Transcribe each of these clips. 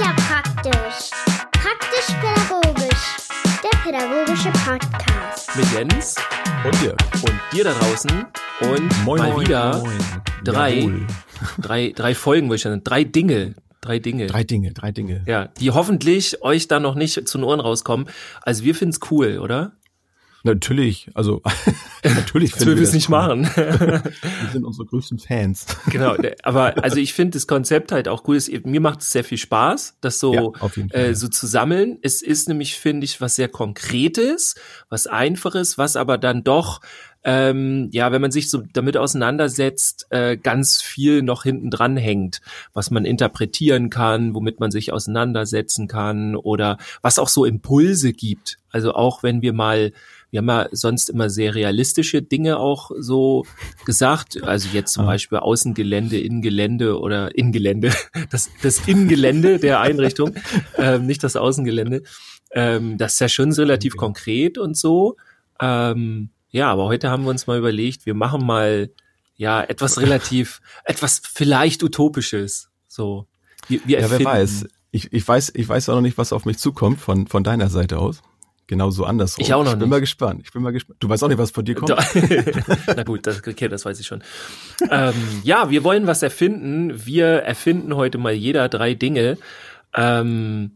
ja praktisch. Praktisch-pädagogisch. Der pädagogische Podcast. mit Jens Und dir. und dir da draußen und Moin, mal moin, wieder moin. drei, Jawohl. drei, drei Folgen, wo ich dann drei Dinge, drei Dinge, Drei Dinge, drei Dinge. ja, die hoffentlich euch da noch nicht zu den Ohren rauskommen. Also wir finden's cool, oder? Natürlich, also natürlich Jetzt will wir es nicht machen. Wir sind unsere größten Fans. genau, aber also ich finde das Konzept halt auch cool. Mir macht es sehr viel Spaß, das so, Ja, Fall, äh, so zu sammeln. Es ist nämlich, finde ich, was sehr Konkretes, was Einfaches, was aber dann doch, ähm, ja, wenn man sich so damit auseinandersetzt, äh, ganz viel noch hinten dran hängt, was man interpretieren kann, womit man sich auseinandersetzen kann oder was auch so Impulse gibt. Also auch wenn wir mal wir haben ja sonst immer sehr realistische Dinge auch so gesagt. Also jetzt zum. Beispiel Außengelände, Innengelände oder Innengelände. Das, das Innengelände der Einrichtung, ähm, nicht das Außengelände. Ähm, das ist ja schon relativ konkret und so. Ähm, ja, aber heute haben wir uns mal überlegt, wir machen mal ja etwas relativ, etwas vielleicht utopisches. So. Wir, wir Ja, wer weiß. Ich, ich weiß, ich weiß auch noch nicht, was auf mich zukommt von, von deiner Seite aus. Genauso andersrum. Ich auch noch Ich bin nicht. mal gespannt. Ich bin mal gespannt. Du weißt auch nicht, was von dir kommt. Na gut, das, okay, das weiß ich schon. ähm, ja, wir wollen was erfinden. Wir erfinden heute mal jeder drei Dinge, ähm,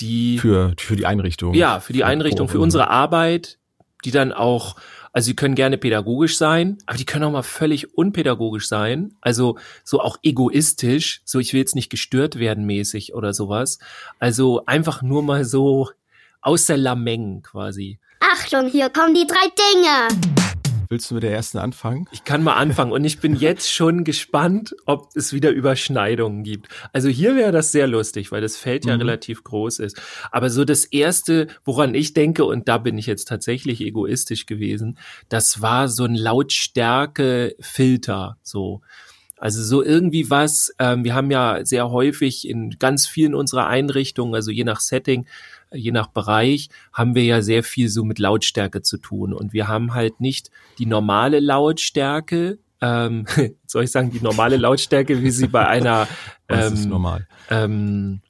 die Für, für die Einrichtung. ja für die Einrichtung, für unsere Arbeit, die dann auch, also sie können gerne pädagogisch sein, aber die können auch mal völlig unpädagogisch sein. Also so auch egoistisch, so ich will jetzt nicht gestört werden mäßig oder sowas. Also einfach nur mal so aus der Lameng quasi. Achtung, hier kommen die drei Dinge. Willst du mit der ersten anfangen? Ich kann mal anfangen und ich bin jetzt schon gespannt, ob es wieder Überschneidungen gibt. Also hier wäre das sehr lustig, weil das Feld ja Mhm. relativ groß ist. Aber so das erste, woran ich denke, und da bin ich jetzt tatsächlich egoistisch gewesen, das war so ein Lautstärke-Filter, so. Also so irgendwie was, ähm, wir haben ja sehr häufig in ganz vielen unserer Einrichtungen, also je nach Setting, je nach Bereich, haben wir ja sehr viel so mit Lautstärke zu tun. Und wir haben halt nicht die normale Lautstärke, ähm, soll ich sagen, die normale Lautstärke, wie sie bei einer Das ist ähm, normal. ähm,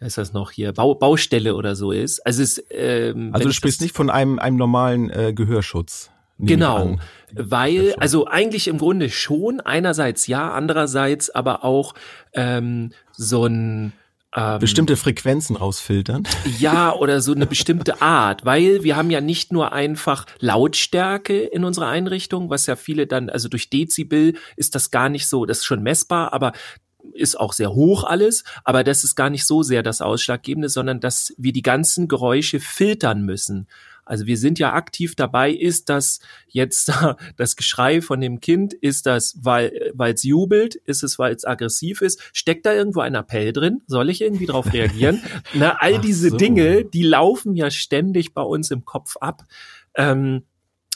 heißt das noch hier, Bau, Baustelle oder so ist. Also es, ähm, Also du ich sprichst nicht von einem, einem normalen äh, Gehörschutz. Genau, weil, also eigentlich im Grunde schon, einerseits ja, andererseits aber auch ähm, so ein ähm, Bestimmte Frequenzen rausfiltern. ja, oder so eine bestimmte Art, weil wir haben ja nicht nur einfach Lautstärke in unserer Einrichtung, was ja viele dann, also durch Dezibel ist das gar nicht so, das ist schon messbar, aber ist auch sehr hoch alles, aber das ist gar nicht so sehr das Ausschlaggebende, sondern dass wir die ganzen Geräusche filtern müssen. Also wir sind ja aktiv dabei, ist das jetzt das Geschrei von dem Kind, ist das, weil es jubelt, ist es, weil es aggressiv ist, steckt da irgendwo ein Appell drin? Soll ich irgendwie darauf reagieren? Na, all Ach diese so. Dinge, die laufen ja ständig bei uns im Kopf ab. Ähm,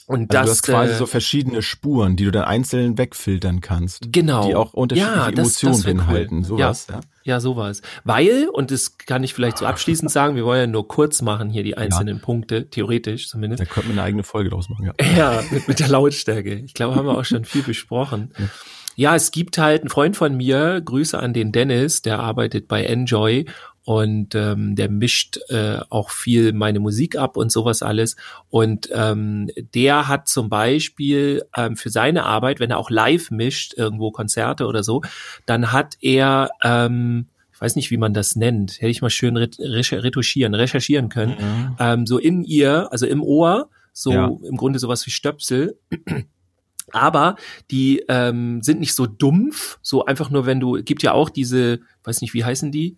und Also das du hast quasi äh, so verschiedene Spuren, die du dann einzeln wegfiltern kannst. genau, Die auch unterschiedliche Ja, das- Emotionen das wär cool. beinhalten. Sowas, ja. Ja, sowas. Weil, und das kann ich vielleicht so abschließend sagen, wir wollen ja nur kurz machen hier die einzelnen Punkte, theoretisch zumindest. Da könnte man eine eigene Folge draus machen, ja. Ja, mit, mit der Lautstärke. Ich glaube, haben wir auch schon viel besprochen. Ja, es gibt halt einen Freund von mir, Grüße an den Dennis, der arbeitet bei Enjoy und ähm, der mischt äh, auch viel meine Musik ab und sowas alles. Und ähm, der hat zum Beispiel ähm, für seine Arbeit, wenn er auch live mischt, irgendwo Konzerte oder so, dann hat er, ähm, ich weiß nicht, wie man das nennt, hätte ich mal schön retuschieren, recherchieren können, ähm, so in ihr, also im Ohr, so Ja. im Grunde sowas wie Stöpsel. Aber die ähm, sind nicht so dumpf, so einfach nur, wenn du, gibt ja auch diese, weiß nicht, wie heißen die?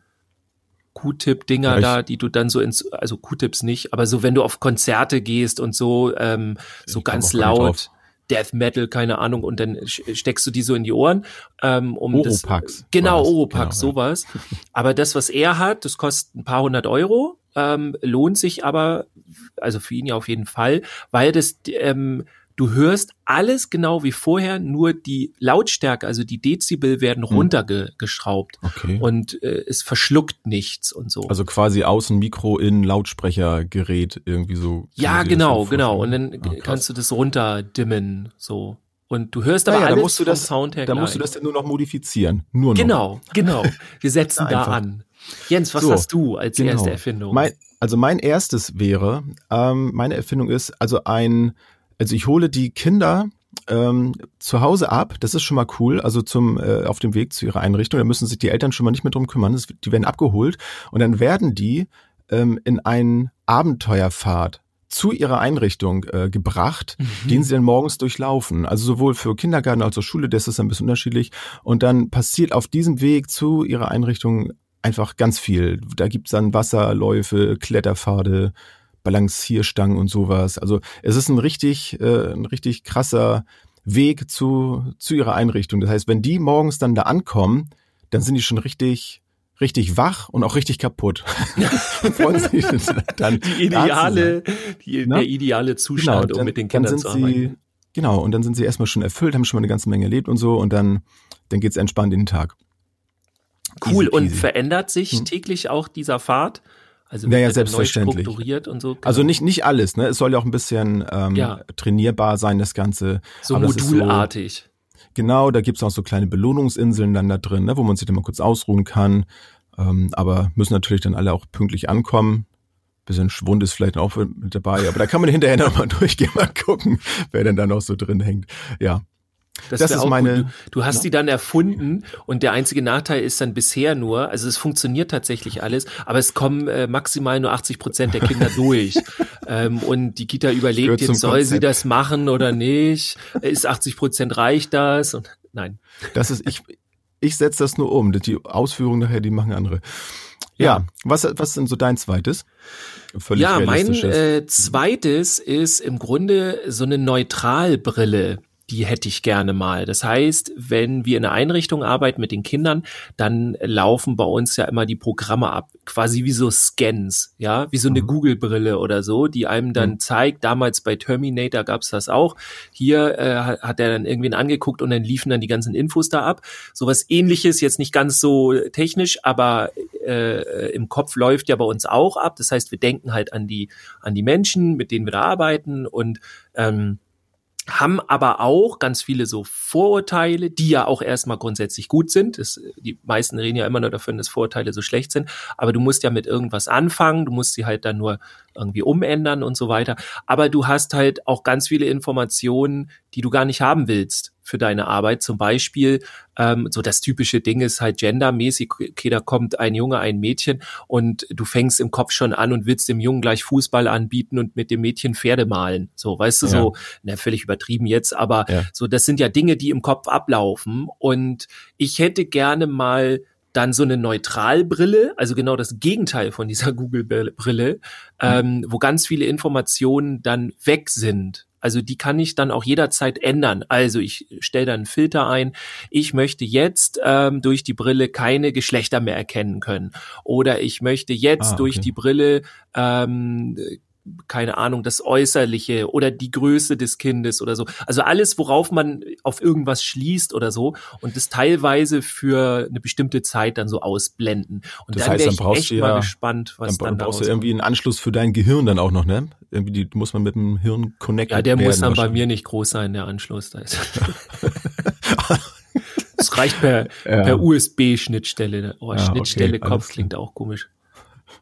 Q-Tip-Dinger Ja, da, die du dann so ins, also Q-Tips nicht, aber so, wenn du auf Konzerte gehst und so, ähm, so Ich ganz laut. Death Metal, keine Ahnung, und dann steckst du die so in die Ohren, ähm, um Oropax das, war genau. Oropax, Genau, ja. sowas. Aber das, was er hat, das kostet ein paar hundert Euro, ähm, lohnt sich aber, also für ihn ja auf jeden Fall, weil das, ähm, du hörst alles genau wie vorher, nur die Lautstärke, also die Dezibel werden Hm. runtergeschraubt Okay. und äh, es verschluckt nichts und so. Also quasi außen Mikro in Lautsprechergerät irgendwie so. ja, genau, genau. Und dann Ah, kannst du das runterdimmen, so. Und du hörst aber Naja, da alles musst du das- Sound her Da gleich. musst du das dann nur noch modifizieren. Nur noch. Genau, genau. Wir setzen da an. Jens, was So, hast du als genau. erste Erfindung? Mein, also mein erstes wäre, ähm, meine Erfindung ist, also ein, also ich hole die Kinder ähm, zu Hause ab, das ist schon mal cool, also zum äh, auf dem Weg zu ihrer Einrichtung, da müssen sich die Eltern schon mal nicht mehr drum kümmern, das, die werden abgeholt und dann werden die ähm, in einen Abenteuerfahrt zu ihrer Einrichtung äh, gebracht, Mhm. den sie dann morgens durchlaufen. Also sowohl für Kindergarten als auch Schule, das ist ein bisschen unterschiedlich. Und dann passiert auf diesem Weg zu ihrer Einrichtung einfach ganz viel. Da gibt's dann Wasserläufe, Kletterpfade, Balancierstangen und sowas. Also es ist ein richtig, äh, ein richtig krasser Weg zu, zu ihrer Einrichtung. Das heißt, wenn die morgens dann da ankommen, dann sind die schon richtig, richtig wach und auch richtig kaputt. Freuen sich dann die ideale, die, Ne? der ideale Zustand, um mit den Kindern dann zu arbeiten. sie, genau, und dann sind sie erstmal schon erfüllt, haben schon mal eine ganze Menge erlebt und so und dann, dann geht's entspannt in den Tag. Cool. Easy Und verändert sich Hm. täglich auch dieser Pfad? Also Ja, ja, wird neu selbstverständlich. strukturiert und so. Also Genau. nicht, nicht alles, ne? Es soll ja auch ein bisschen ähm, Ja. trainierbar sein, das Ganze. so aber ist so- modulartig. Genau, da gibt's auch so kleine Belohnungsinseln dann da drin, ne, wo man sich dann mal kurz ausruhen kann. Ähm, aber müssen natürlich dann alle auch pünktlich ankommen. Bisschen Schwund ist vielleicht auch mit dabei, aber da kann man hinterher noch mal durchgehen, mal gucken, wer denn da noch so drin hängt. Ja, Das wär ist auch meine- gut. Du, du hast Ja. die dann erfunden und der einzige Nachteil ist dann bisher nur, also es funktioniert tatsächlich alles, aber es kommen äh, maximal nur 80 Prozent der Kinder durch. ähm, und die Kita überlegt jetzt, soll sie Konzept. das machen oder nicht? Ist 80 Prozent reicht das? Und nein. das ist, ich, ich setze das nur um. Die Ausführungen nachher, die machen andere. Ja, Ja. was, was ist denn so dein zweites? Völlig ja, mein äh, zweites ist im Grunde so eine Neutralbrille. Die hätte ich gerne mal. Das heißt, wenn wir in einer Einrichtung arbeiten mit den Kindern, dann laufen bei uns ja immer die Programme ab, quasi wie so Scans, ja, wie so eine Mhm. Google-Brille oder so, die einem dann Mhm. zeigt, damals bei Terminator gab's das auch. Hier äh, hat- hat er dann irgendwen angeguckt und dann liefen dann die ganzen Infos da ab. Sowas ähnliches, jetzt nicht ganz so technisch, aber äh, im Kopf läuft ja bei uns auch ab. Das heißt, wir denken halt an die, an die Menschen, mit denen wir da arbeiten und ähm, haben aber auch ganz viele so Vorurteile, die ja auch erstmal grundsätzlich gut sind. Das, die meisten reden ja immer nur davon, dass Vorurteile so schlecht sind, aber du musst ja mit irgendwas anfangen, du musst sie halt dann nur irgendwie umändern und so weiter. Aber du hast halt auch ganz viele Informationen, die du gar nicht haben willst für deine Arbeit. Zum Beispiel, ähm, so das typische Ding ist halt gendermäßig, okay, da kommt ein Junge, ein Mädchen und du fängst im Kopf schon an und willst dem Jungen gleich Fußball anbieten und mit dem Mädchen Pferde malen. So, weißt du, Ja. so, na, völlig übertrieben jetzt, aber Ja. so, das sind ja Dinge, die im Kopf ablaufen und ich hätte gerne mal dann so eine Neutralbrille, also genau das Gegenteil von dieser Google-Brille, ähm, wo ganz viele Informationen dann weg sind. Also die kann ich dann auch jederzeit ändern. Also ich stelle dann einen Filter ein. Ich möchte jetzt ähm, durch die Brille keine Geschlechter mehr erkennen können. Oder ich möchte jetzt Ah, durch okay. die Brille ähm, keine Ahnung, das Äußerliche oder die Größe des Kindes oder so. Also alles, worauf man auf irgendwas schließt oder so und das teilweise für eine bestimmte Zeit dann so ausblenden. Und Das dann heißt, dann brauchst echt du ja- mal gespannt, was dann dann, brauchst du irgendwie einen Anschluss für dein Gehirn dann auch noch, ne? Irgendwie die, muss man mit dem Hirn connecten. Ja, der muss dann bei mir nicht groß sein, der Anschluss. Da ist. Es reicht per, Ja. per USB-Schnittstelle. Oh, Ja, okay, Schnittstelle alles Kopf klingt auch komisch.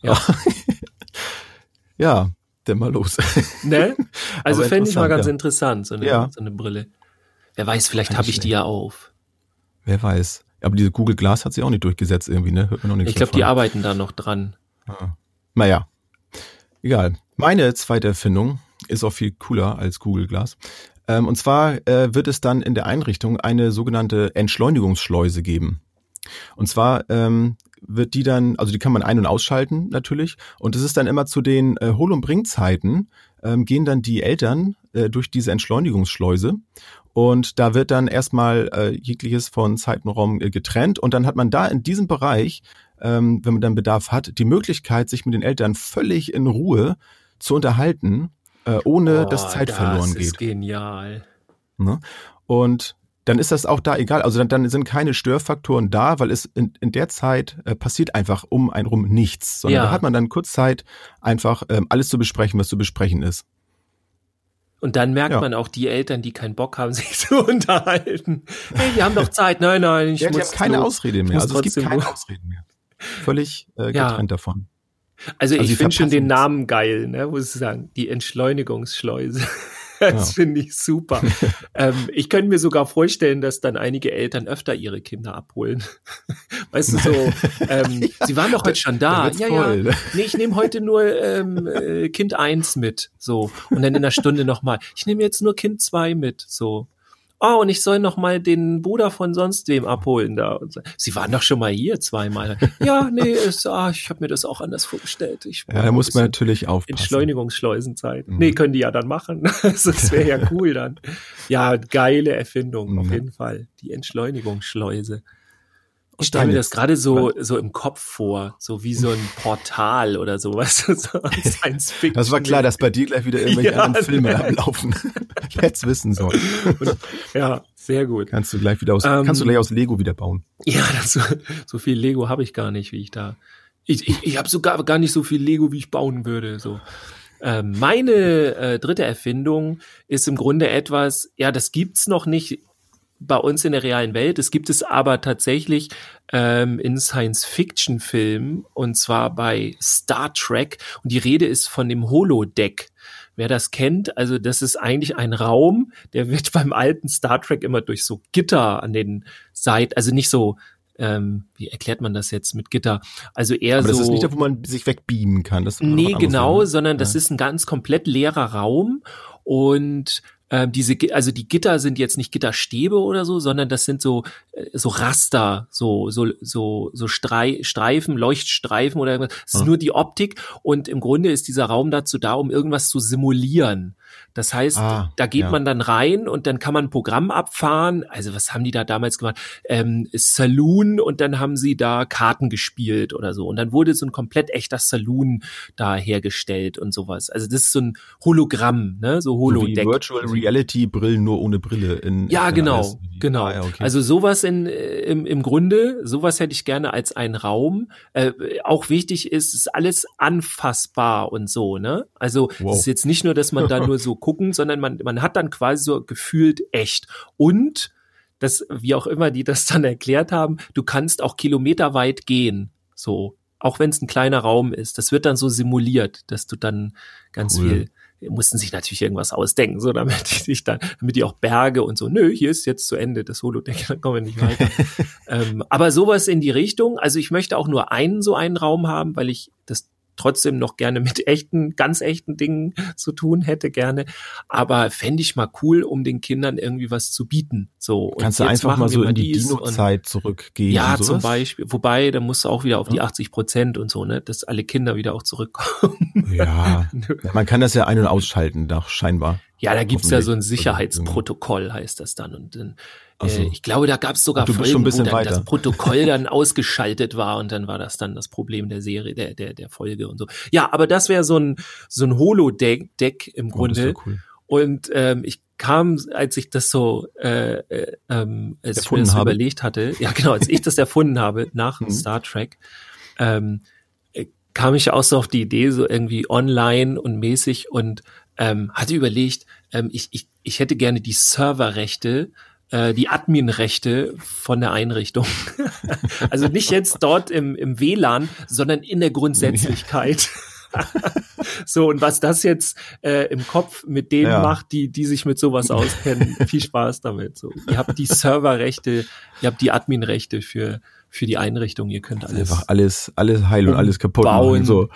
Ja, Ja, dann mal los. ne? Also fände ich mal ganz ja. interessant, so eine, Ja. so eine Brille. Wer weiß, vielleicht habe ich die ja auf. Wer weiß. Aber diese Google Glass hat sich auch nicht durchgesetzt irgendwie, ne? Hört man noch nichts Ich glaube, die arbeiten da noch dran. Naja, egal. Meine zweite Erfindung ist auch viel cooler als Google Glass. Ähm, und zwar äh, wird es dann in der Einrichtung eine sogenannte Entschleunigungsschleuse geben. Und zwar ähm, wird die dann, also die kann man ein- und ausschalten natürlich. Und es ist dann immer zu den äh, Hol- und Bringzeiten, ähm, gehen dann die Eltern äh, durch diese Entschleunigungsschleuse. Und da wird dann erstmal äh, jegliches von Zeitenraum äh, getrennt. Und dann hat man da in diesem Bereich, ähm, wenn man dann Bedarf hat, die Möglichkeit, sich mit den Eltern völlig in Ruhe zu unterhalten, äh, ohne dass Oh, Zeit das verloren ist geht. genial. Ne? Und dann ist das auch da egal. Also dann, dann sind keine Störfaktoren da, weil es in, in der Zeit äh, passiert einfach um einen rum nichts. Sondern Ja. da hat man dann kurz Zeit, einfach ähm, alles zu besprechen, was zu besprechen ist. Und dann merkt Ja. man auch die Eltern, die keinen Bock haben, sich zu unterhalten. Hey, die haben doch Zeit. Nein, nein, ich Ja, die muss haben keine los. Ausrede mehr. Also es gibt keine los. Ausreden mehr. völlig äh, getrennt ja. davon. Also, also ich finde schon den Namen geil, ne, muss ich sagen. Die Entschleunigungsschleuse. Das ja. finde ich super. ähm, ich könnte mir sogar vorstellen, dass dann einige Eltern öfter ihre Kinder abholen. weißt du, so, ähm, ja, sie waren doch heute schon da. Ja, voll. ja. Ne? Nee, ich nehme heute nur ähm, äh, Kind eins mit. So. Und dann in einer Stunde nochmal. Ich nehme jetzt nur Kind zwei mit. So oh, und ich soll noch mal den Bruder von sonst wem abholen da. Und so. Sie waren doch schon mal hier zweimal. ja, nee, ist, ah, ich habe mir das auch anders vorgestellt. Ich ja, da muss man natürlich aufpassen. Entschleunigungsschleusenzeit. Mhm. Nee, können die ja dann machen. das wäre ja cool dann. Ja, geile Erfindung, mhm. auf jeden Fall. Die Entschleunigungsschleuse. Ich stelle mir das gerade so, so im Kopf vor, so wie so ein Portal oder sowas. So. Das war klar, dass bei dir gleich wieder irgendwelche ja, anderen Filme ja. ablaufen. Jetzt wissen soll. Ja, sehr gut. Kannst du gleich wieder aus, ähm, kannst du gleich aus Lego wieder bauen. Ja, das, so viel Lego habe ich gar nicht, wie ich da. Ich, ich, ich habe sogar gar nicht so viel Lego, wie ich bauen würde. So. Ähm, meine äh, dritte Erfindung ist im Grunde etwas, ja, das gibt's noch nicht bei uns in der realen Welt. Es gibt es aber tatsächlich ähm, in Science-Fiction-Filmen und zwar bei Star Trek. Und die Rede ist von dem Holodeck. Wer das kennt, also das ist eigentlich ein Raum, der wird beim alten Star Trek immer durch so Gitter an den Seiten, also nicht so ähm, wie erklärt man das jetzt mit Gitter? Also eher Aber so. Das ist nicht da, wo man sich wegbeamen kann. Das nee, genau, sein. sondern das ja. ist ein ganz komplett leerer Raum und ähm, diese, also die Gitter sind jetzt nicht Gitterstäbe oder so, sondern das sind so äh, so Raster, so so so so Strei, Streifen, Leuchtstreifen oder irgendwas. Es ist hm. nur die Optik und im Grunde ist dieser Raum dazu da, um irgendwas zu simulieren. Das heißt, ah, da geht ja. man dann rein und dann kann man ein Programm abfahren. Also was haben die da damals gemacht? Ähm, Saloon und dann haben sie da Karten gespielt oder so. Und dann wurde so ein komplett echter Saloon da hergestellt und sowas. Also das ist so ein Hologramm, ne? So Holodeck. So Virtual Reality Brillen nur ohne Brille. In, ja, in genau, genau. Ah, ja, okay. Also sowas in, im, im Grunde, sowas hätte ich gerne als einen Raum. Äh, auch wichtig ist, ist alles anfassbar und so, ne? Also wow. es ist jetzt nicht nur, dass man da nur so gucken, sondern man, man hat dann quasi so gefühlt echt. Und das, wie auch immer die das dann erklärt haben, du kannst auch kilometerweit gehen. So, auch wenn es ein kleiner Raum ist. Das wird dann so simuliert, dass du dann ganz cool. viel mussten sich natürlich irgendwas ausdenken, so damit die sich dann, damit die auch Berge und so, nö, hier ist jetzt zu Ende das Holodeck, dann kommen wir nicht weiter. ähm, aber sowas in die Richtung, also ich möchte auch nur einen so einen Raum haben, weil ich das trotzdem noch gerne mit echten, ganz echten Dingen zu tun hätte gerne. Aber fände ich mal cool, um den Kindern irgendwie was zu bieten. So. Und Kannst du einfach mal so in die Dino-Zeit zurückgehen? Ja, zum Beispiel. Wobei, da musst du auch wieder auf die 80 Prozent und so, ne, dass alle Kinder wieder auch zurückkommen. Ja. Man kann das ja ein- und ausschalten, doch scheinbar. Ja, da gibt's ja so ein Sicherheitsprotokoll, heißt das dann. Und dann also, äh, ich glaube, da gab es sogar Folgen, wo dann weiter. das Protokoll dann ausgeschaltet war und dann war das dann das Problem der Serie, der, der, der Folge und so. Ja, aber das wäre so ein, so ein Holodeck Deck im oh, Grunde. Cool. Und ähm, ich kam, als ich das so, äh, äh, ähm, als ich mir das so überlegt hatte, ja genau, als ich das erfunden habe nach mhm. Star Trek, ähm, äh, kam ich auch so auf die Idee, so irgendwie online und mäßig und ähm, hatte überlegt, ähm, ich, ich, ich hätte gerne die Serverrechte die Admin-Rechte von der Einrichtung. also nicht jetzt dort im, im WLAN, sondern in der Grundsätzlichkeit. so, und was das jetzt äh, im Kopf mit denen ja. macht, die, die sich mit sowas auskennen, viel Spaß damit. So, ihr habt die Serverrechte, ihr habt die Admin-Rechte für, für die Einrichtung, ihr könnt alles. Einfach alles, alles heil und alles kaputt bauen. Machen, so.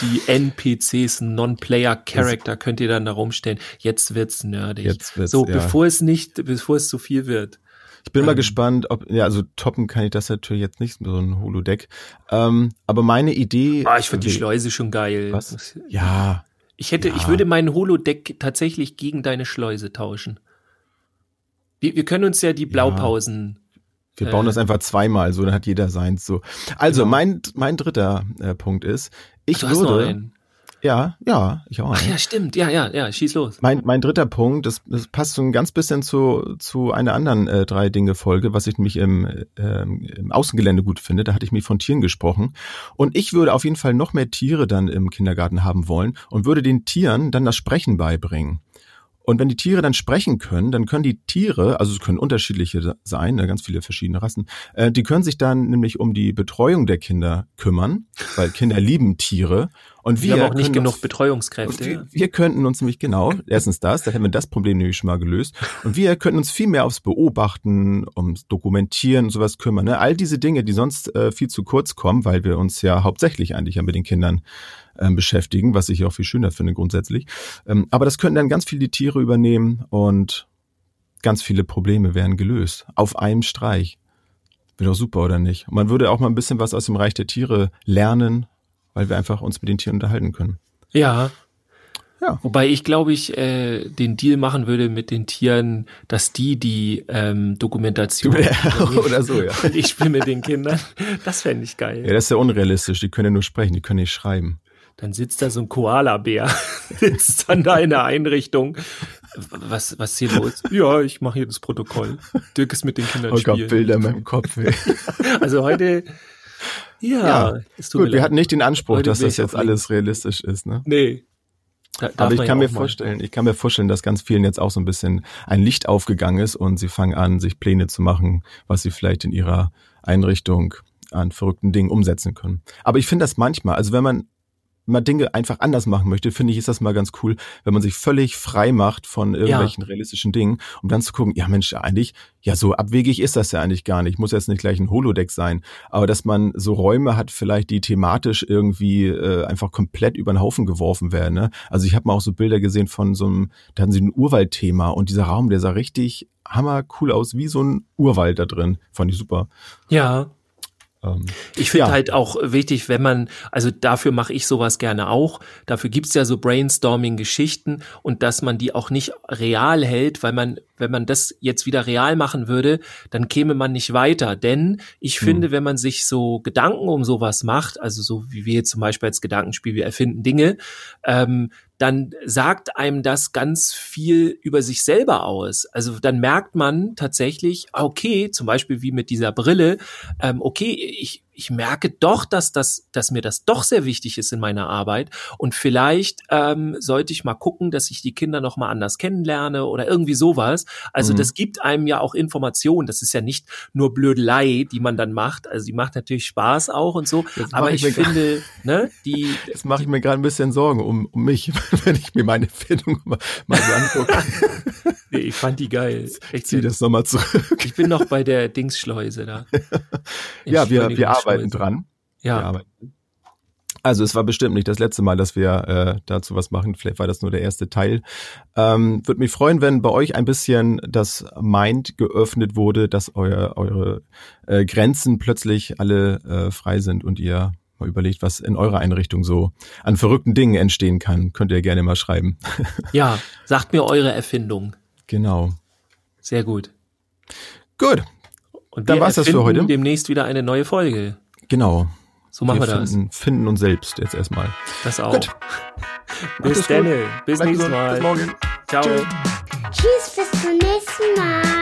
Die NPCs, Non-Player-Character könnt ihr dann da rumstellen. Jetzt wird's nerdig. Jetzt wird's, so, ja. bevor es nicht, bevor es zu viel wird. Ich bin ähm, mal gespannt, ob, ja, also toppen kann ich das natürlich jetzt nicht, so ein Holodeck. Ähm, aber meine Idee. Ah, ich finde die Schleuse schon geil. Was? Ja. Ich hätte, ja. ich würde meinen Holodeck tatsächlich gegen deine Schleuse tauschen. Wir, wir können uns ja die Blaupausen wir bauen äh, das einfach zweimal, so dann hat jeder seins so. Also genau. mein mein dritter äh, Punkt ist, ich Ach, du würde ja, ja, ich auch. Ach ja, stimmt. Ja, ja, ja, schieß los. Mein, mein dritter Punkt, das, das passt so ein ganz bisschen zu, zu einer anderen äh, drei Dinge Folge, was ich nämlich im, äh, im Außengelände gut finde. Da hatte ich mich von Tieren gesprochen. Und ich würde auf jeden Fall noch mehr Tiere dann im Kindergarten haben wollen und würde den Tieren dann das Sprechen beibringen. Und wenn die Tiere dann sprechen können, dann können die Tiere, also es können unterschiedliche sein, ne, ganz viele verschiedene Rassen, äh, die können sich dann nämlich um die Betreuung der Kinder kümmern, weil Kinder lieben Tiere. Und wir, wir haben auch nicht genug uns, Betreuungskräfte. Wir, wir, könnten uns nämlich genau, erstens das, da hätten wir das Problem nämlich schon mal gelöst. Und wir könnten uns viel mehr aufs Beobachten, ums Dokumentieren und sowas kümmern. Ne? All diese Dinge, die sonst äh, viel zu kurz kommen, weil wir uns ja hauptsächlich eigentlich ja mit den Kindern ähm, beschäftigen, was ich auch viel schöner finde grundsätzlich. Ähm, aber das könnten dann ganz viele Tiere übernehmen und ganz viele Probleme wären gelöst. Auf einem Streich. Wäre doch super, oder nicht? Und man würde auch mal ein bisschen was aus dem Reich der Tiere lernen, weil wir einfach uns mit den Tieren unterhalten können. Ja. Ja. Wobei ich glaube ich äh, den Deal machen würde mit den Tieren, dass die die ähm, Dokumentation ja, oder so ja. ich spiele mit den Kindern. Das fände ich geil. Ja, das ist ja unrealistisch. Die können ja nur sprechen, die können nicht schreiben dann sitzt da so ein Koala-Bär, sitzt dann da in der Einrichtung. Was, was hier los? Ja, ich mache hier das Protokoll. Dirk ist mit den Kindern oh spielen. Bilder in meinem Kopf. Ey. also heute, ja, ja. gut, wir hatten nicht den Anspruch, dass das jetzt alles realistisch ist, ne? Nee. Da, Aber ich kann mir vorstellen, ich kann mir vorstellen, dass ganz vielen jetzt auch so ein bisschen ein Licht aufgegangen ist und sie fangen an, sich Pläne zu machen, was sie vielleicht in ihrer Einrichtung an verrückten Dingen umsetzen können. Aber ich finde das manchmal, also wenn man mal Dinge einfach anders machen möchte, finde ich, ist das mal ganz cool, wenn man sich völlig frei macht von irgendwelchen ja. realistischen Dingen, um dann zu gucken, ja Mensch, eigentlich, ja, so abwegig ist das ja eigentlich gar nicht. Muss jetzt nicht gleich ein Holodeck sein, aber dass man so Räume hat, vielleicht die thematisch irgendwie äh, einfach komplett über den Haufen geworfen werden. Ne? Also ich habe mal auch so Bilder gesehen von so einem, da hatten sie ein Urwaldthema und dieser Raum, der sah richtig hammer cool aus, wie so ein Urwald da drin. Fand ich super. Ja, ich finde ja. halt auch wichtig, wenn man, also dafür mache ich sowas gerne auch, dafür gibt's ja so Brainstorming-Geschichten und dass man die auch nicht real hält, weil man, wenn man das jetzt wieder real machen würde, dann käme man nicht weiter. Denn ich hm. finde, wenn man sich so Gedanken um sowas macht, also so wie wir jetzt zum Beispiel als Gedankenspiel, wir erfinden Dinge, ähm, dann sagt einem das ganz viel über sich selber aus. Also dann merkt man tatsächlich, okay, zum Beispiel wie mit dieser Brille, ähm, okay, ich, ich merke doch, dass das, dass mir das doch sehr wichtig ist in meiner Arbeit. Und vielleicht ähm, sollte ich mal gucken, dass ich die Kinder noch mal anders kennenlerne oder irgendwie sowas. Also mhm. das gibt einem ja auch Informationen. Das ist ja nicht nur Blödelei, die man dann macht. Also die macht natürlich Spaß auch und so. Aber ich, ich finde, ne, die. Jetzt mache ich mir gerade ein bisschen Sorgen um, um mich, wenn ich mir meine Findung mal, mal so angucke. nee, ich fand die geil. Ich ziehe das nochmal zurück. Ich bin noch bei der Dingsschleuse da. ja, wir, wir arbeiten dran. Ja. Arbeiten. Also es war bestimmt nicht das letzte Mal, dass wir äh, dazu was machen. Vielleicht war das nur der erste Teil. Ähm, Würde mich freuen, wenn bei euch ein bisschen das Mind geöffnet wurde, dass euer, eure äh, Grenzen plötzlich alle äh, frei sind und ihr mal überlegt, was in eurer Einrichtung so an verrückten Dingen entstehen kann. Könnt ihr gerne mal schreiben. ja, sagt mir eure Erfindung. Genau. Sehr gut. Gut, und dann war es das für heute. demnächst wieder eine neue Folge. Genau. So machen wir, wir finden, das. Finden uns selbst jetzt erstmal. Das auch. Gut. bis dann. Bis nächstes Mal. Bis morgen. Ciao. Tschüss, bis zum nächsten Mal.